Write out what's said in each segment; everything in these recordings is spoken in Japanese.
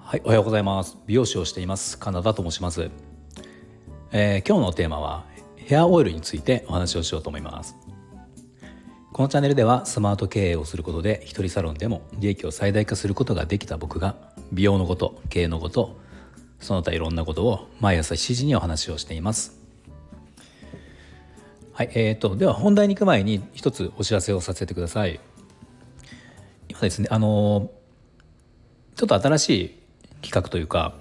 はいおはようございます。美容師をしています。カナダと申します、えー、今日のテーマはヘアオイルについてお話をしようと思います。このチャンネルではスマート経営をすることで一人サロンでも利益を最大化することができた僕が美容のこと経営のことその他いろんなことを毎朝7時にお話をしています。はいえーと、では本題に行く前に一つお知らせをさせてください今ですねあのちょっと新しい企画というか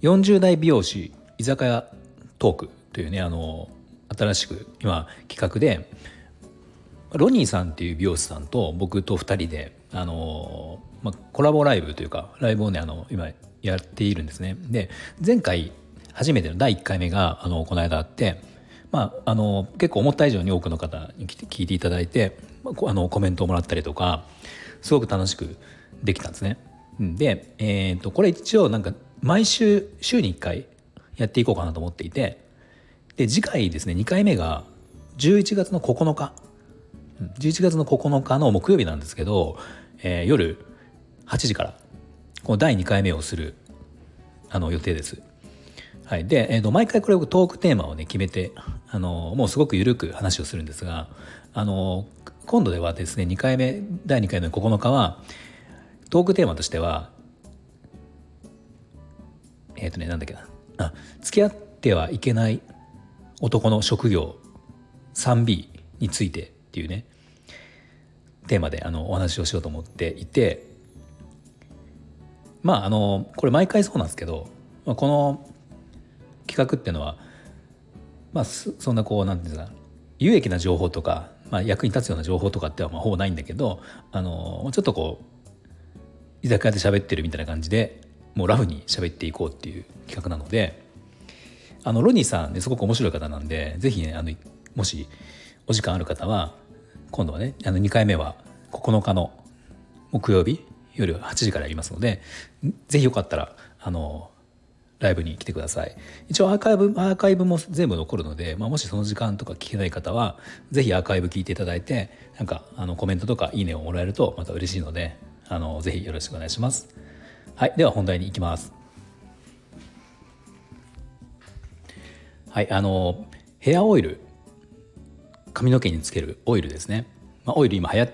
40代美容師居酒屋トークというねあの新しく今企画でロニーさんっていう美容師さんと僕と2人であの、まあ、コラボライブというかライブをねあの今やっているんですね。で前回初めての第1回目があのこの間あって、まあ、あの結構思った以上に多くの方に聞いていただいて、まあ、あのコメントをもらったりとかすごく楽しくできたんですね。で、えー、とこれ一応なんか毎週週に1回やっていこうかなと思っていてで次回ですね2回目が11月の9日11月の9日の木曜日なんですけど、えー、夜8時からこの第2回目をするあの予定です。はい、で、えー、と毎回これをトークテーマをね決めてあのもうすごく緩く話をするんですがあの今度ではですね2回目第2回の9日はトークテーマとしてはえっ、ー、とねなんだっけな。あ付き合ってはいけない男の職業 3B についてっていうねテーマであのお話をしようと思っていてまああのこれ毎回そうなんですけど、まあ、この企画っていうのはまあそんなこうなんていうんですか有益な情報とか、まあ、役に立つような情報とかってはまあほぼないんだけどあのちょっとこう居酒屋で喋ってるみたいな感じでもうラフに喋っていこうっていう企画なのであのロニーさんねすごく面白い方なんで是非ねあのもしお時間ある方は今度はねあの2回目は9日の木曜日夜8時からやりますので是非よかったらあのライブに来てください一応アーカイブアーカイブも全部残るので、まあ、もしその時間とか聞けない方は是非アーカイブ聞いていただいてなんかあのコメントとかいいねをもらえるとまた嬉しいのであのぜひよろしくお願いします。はい、では本題に行きます。はい、あのヘアオイル髪の毛につけるオイルですね。まあ、オイル今流行っ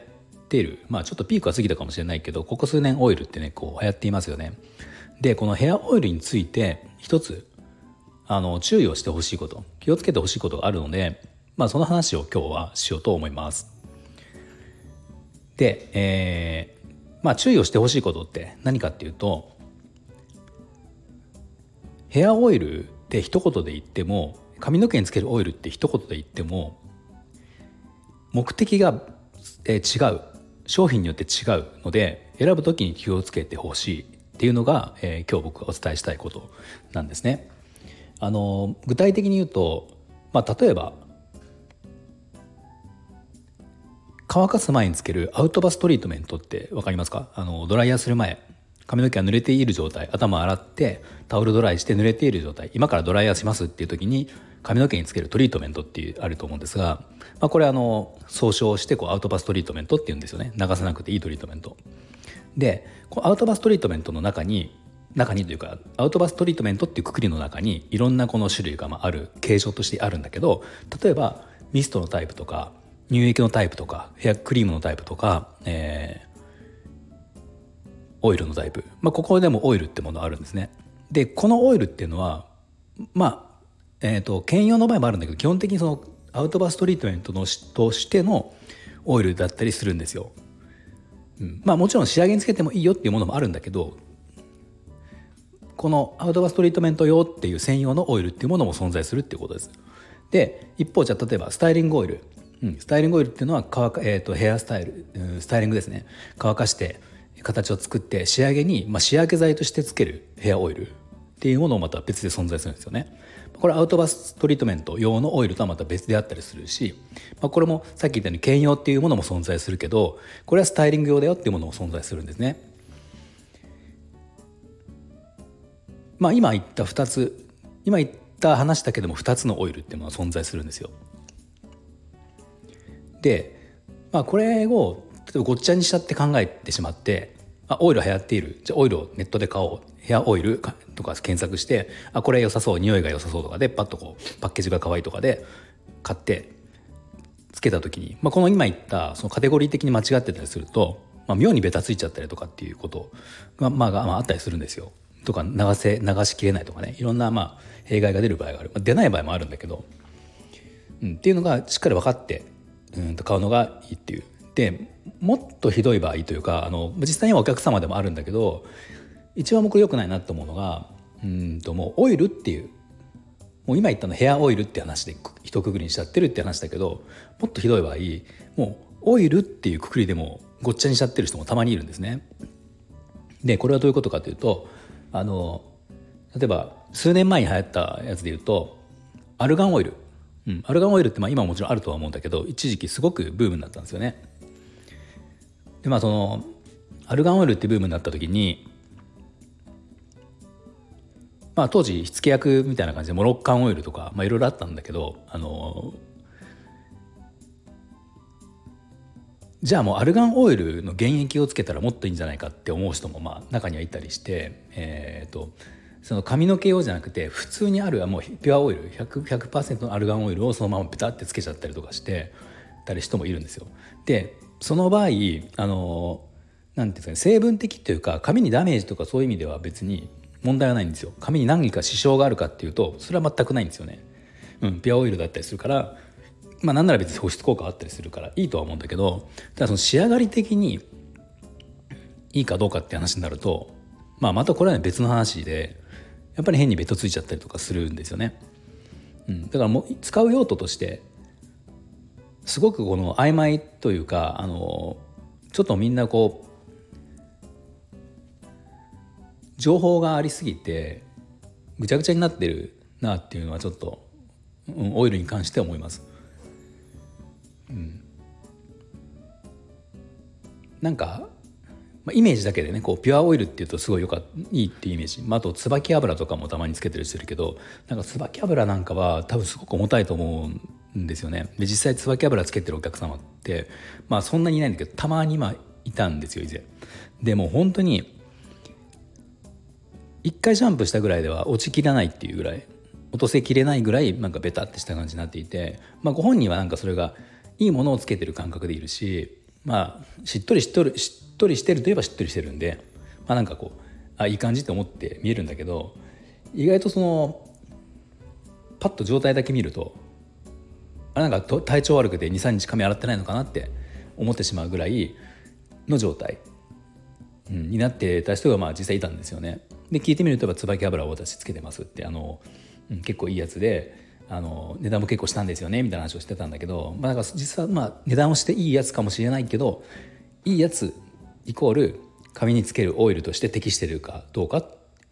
ている、まあ、ちょっとピークは過ぎたかもしれないけどここ数年オイルってねこう流行っていますよね。でこのヘアオイルについて一つあの注意をしてほしいこと気をつけてほしいことがあるので、まあ、その話を今日はしようと思います。で、えまあ注意をしてほしいことって何かっていうとヘアオイルって一言で言っても髪の毛につけるオイルって一言で言っても目的が違う商品によって違うので選ぶ時に気をつけてほしいっていうのが、えー、今日僕がお伝えしたいことなんですね。あの具体的に言うと、まあ、例えば乾かす前につけるアウトバストリートメントって分かりますか？あのドライヤーする前髪の毛が濡れている状態頭洗ってタオルドライして濡れている状態今からドライヤーしますっていう時に髪の毛につけるトリートメントっていうあると思うんですが、まあ、これあの総称してこうアウトバストリートメントっていうんですよね。流さなくていいトリートメント。でこのアウトバストリートメントの中に中にというかアウトバストリートメントっていうくくりの中にいろんなこの種類がある形状としてあるんだけど例えばミストのタイプとか乳液のタイプとかヘアクリームのタイプとか、えー、オイルのタイプ、まあ、ここでもオイルってものあるんですね。でこのオイルっていうのはまあえっ、ー、と兼用の場合もあるんだけど基本的にそのアウトバストリートメントのとしてのオイルだったりするんですよ、うん、まあもちろん仕上げにつけてもいいよっていうものもあるんだけどこのアウトバストリートメント用っていう専用のオイルっていうものも存在するっていうことです。で一方じゃ例えばスタイリングオイル。うん、スタイリングオイルっていうのは乾か、えーと、ヘアスタイル、うん、スタイリングですね。乾かして形を作って仕上げに、まあ、仕上げ剤としてつけるヘアオイルっていうものもまた別で存在するんですよね。これアウトバストリートメント用のオイルとはまた別であったりするし、まあ、これもさっき言ったように兼用っていうものも存在するけどこれはスタイリング用だよっていうものも存在するんですね。まあ今言った2つ今言った話だけでも2つのオイルっていうものは存在するんですよ。で、まあ、これを例えばごっちゃにしちゃって考えてしまってあオイル流行っているじゃあオイルをネットで買おうヘアオイルとか検索してあこれ良さそう匂いが良さそうとかでパッとこうパッケージが可愛いとかで買ってつけた時に、まあ、この今言ったそのカテゴリー的に間違ってたりすると、まあ、妙にベタついちゃったりとかっていうことが、まあ、まああったりするんですよ。とか流せ流しきれないとかねいろんなまあ弊害が出る場合がある、まあ、出ない場合もあるんだけど、うん、っていうのがしっかり分かってうんと買うのがいいっていう。でもっとひどい場合というかあの実際にはお客様でもあるんだけど一番僕良くないなと思うのがうんともうオイルっていうもう今言ったのヘアオイルって話で一括りにしちゃってるって話だけどもっとひどい場合もうオイルっていうくくりでもごっちゃにしちゃってる人もたまにいるんですね。でこれはどういうことかというとあの例えば数年前に流行ったやつで言うとアルガンオイル、うん、アルガンオイルってまあ今もちろんあるとは思うんだけど一時期すごくブームになったんですよね。でまあそのアルガンオイルってブームになった時にまあ当時火付け役みたいな感じでモロッカンオイルとか、いろいろあったんだけどあのじゃあもうアルガンオイルの原液をつけたらもっといいんじゃないかって思う人もまあ中にはいたりして、えーと、その髪の毛用じゃなくて普通にあるもうピュアオイル 100%, 100のアルガンオイルをそのままペタってつけちゃったりとかしてたり人もいるんですよ。でその場合あのなんていうんですかね成分的というか髪にダメージとかそういう意味では別に問題はないんですよ。髪に何か支障があるかっていうとそれは全くないんですよね。うん、ピュアオイルだったりするからまあなんなら別に保湿効果あったりするからいいとは思うんだけどただその仕上がり的にいいかどうかって話になると、まあ、またこれは別の話でやっぱり変にベトついちゃったりとかするんですよね。うん、だからもう使う用途としてすごくこの曖昧というかあのちょっとみんなこう情報がありすぎてぐちゃぐちゃになってるなっていうのはちょっと、うん、オイルに関して思います。うん、なんか、まあ、イメージだけでねこうピュアオイルっていうとすごいよかいいっていうイメージ、まあ、あと椿油とかもたまにつけてる人いるけどなんか椿油なんかは多分すごく重たいと思うんですよね。で実際椿油つけてるお客様ってまあそんなにいないんだけどたまに今いたんですよ以前。でも本当に1回シャンプしたぐらいでは落ちきらないっていうぐらい落とせきれないぐらいなんかベタってした感じになっていて、まあ、ご本人はなんかそれがいいものをつけてる感覚でいるしまあしっとりしっとりしっとりしてるといえばしっとりしてるんでまあなんかこうあいい感じって思って見えるんだけど意外とそのパッと状態だけ見るとあなんか体調悪くて23日髪洗ってないのかなって思ってしまうぐらいの状態、うん、になってた人がまあ実際いたんですよね。で聞いてみると椿油を私つけてますってあの、うん、結構いいやつであの値段も結構したんですよねみたいな話をしてたんだけど、まあ、なんか実はまあ値段をしていいやつかもしれないけどいいやつイコール髪につけるオイルとして適してるかどうか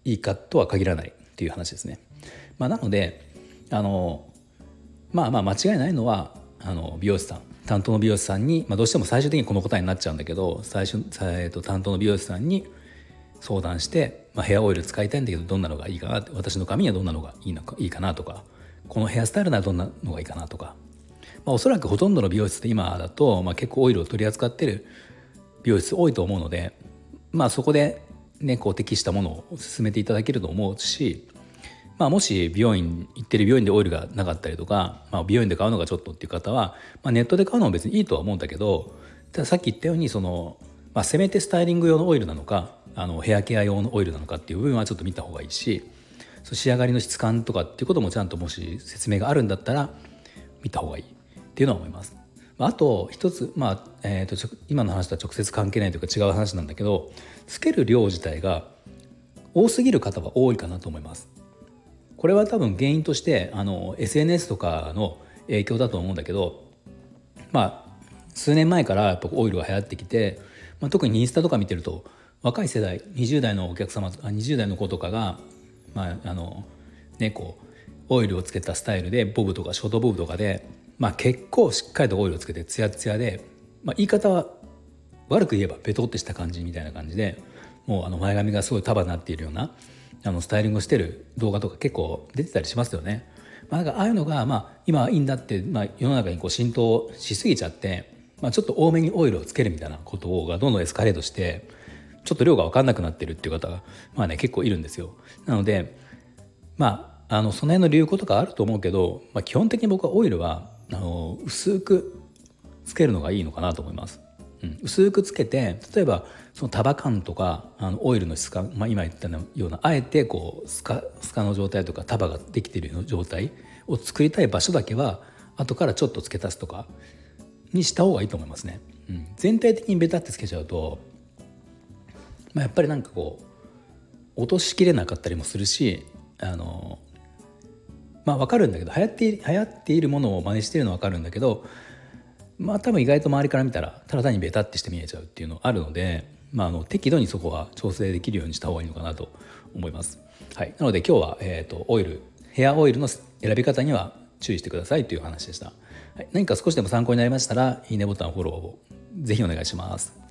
いいかとは限らないっていう話ですね。まあ、なのであのまあまあ間違いないのはあの美容師さん担当の美容師さんに、まあ、どうしても最終的にこの答えになっちゃうんだけど最初、えー、と担当の美容師さんに相談して、まあ、ヘアオイル使いたいんだけどどんなのがいいかな私の髪にはどんなのがいいのかいいかなとかこのヘアスタイルならどんなのがいいかなとか、まあ、おそらくほとんどの美容室って今だと、まあ、結構オイルを取り扱ってる美容室多いと思うので、まあ、そこで、ね、こう適したものを勧めていただけると思うし、まあ、もし美容院行ってる美容院でオイルがなかったりとか、まあ、美容院で買うのがちょっとっていう方は、まあ、ネットで買うのも別にいいとは思うんだけどたださっき言ったようにその、まあ、せめてスタイリング用のオイルなのかあのヘアケア用のオイルなのかっていう部分はちょっと見た方がいいしそ仕上がりの質感とかっていうこともちゃんともし説明があるんだったら見た方がいいっていうのは思います。あと一つ、まあえーと、今の話とは直接関係ないというか違う話なんだけどつける量自体が多すぎる方は多いかなと思います。これは多分原因としてあの SNS とかの影響だと思うんだけどまあ数年前からやっぱオイルが流行ってきて、まあ、特にインスタとか見てると若い世代20代のお客様20代の子とかがまああのねこうオイルをつけたスタイルでボブとかショートボブとかで、まあ、結構しっかりとオイルをつけてツヤツヤで、まあ、言い方は悪く言えばベトってした感じみたいな感じでもうあの前髪がすごい束になっているようなあのスタイリングしてる動画とか結構出てたりしますよね。まあ、なんかああいうのが、まあ、今はいいんだって、まあ、世の中にこう浸透しすぎちゃって、まあ、ちょっと多めにオイルをつけるみたいなことがどんどんエスカレートしてちょっと量が分かんなくなってるっていう方が、まあね、結構いるんですよ。なのでまああのその辺の理由とかあると思うけど、まあ、基本的に僕はオイルはあの薄くつけるのがいいのかなと思います。うん、薄くつけて例えばその束感とかあのオイルの質感、まあ、今言ったようなあえてこうスカスカの状態とか束ができている状態を作りたい場所だけは後からちょっと付け足すとかにした方がいいと思いますね。うん、全体的にベタってつけちゃうと、まあ、やっぱりなんかこう落としきれなかったりもするしあのまあ分かるんだけど流行って流行っているものを真似してるのは分かるんだけどまあ多分意外と周りから見たらただ単にベタってして見えちゃうっていうのあるので、まあ、あの適度にそこは調整できるようにした方がいいのかなと思います。はい、なので今日は、えーと、オイルヘアオイルの選び方には注意してくださいという話でした。はい、何か少しでも参考になりましたらいいねボタンフォローをぜひお願いします。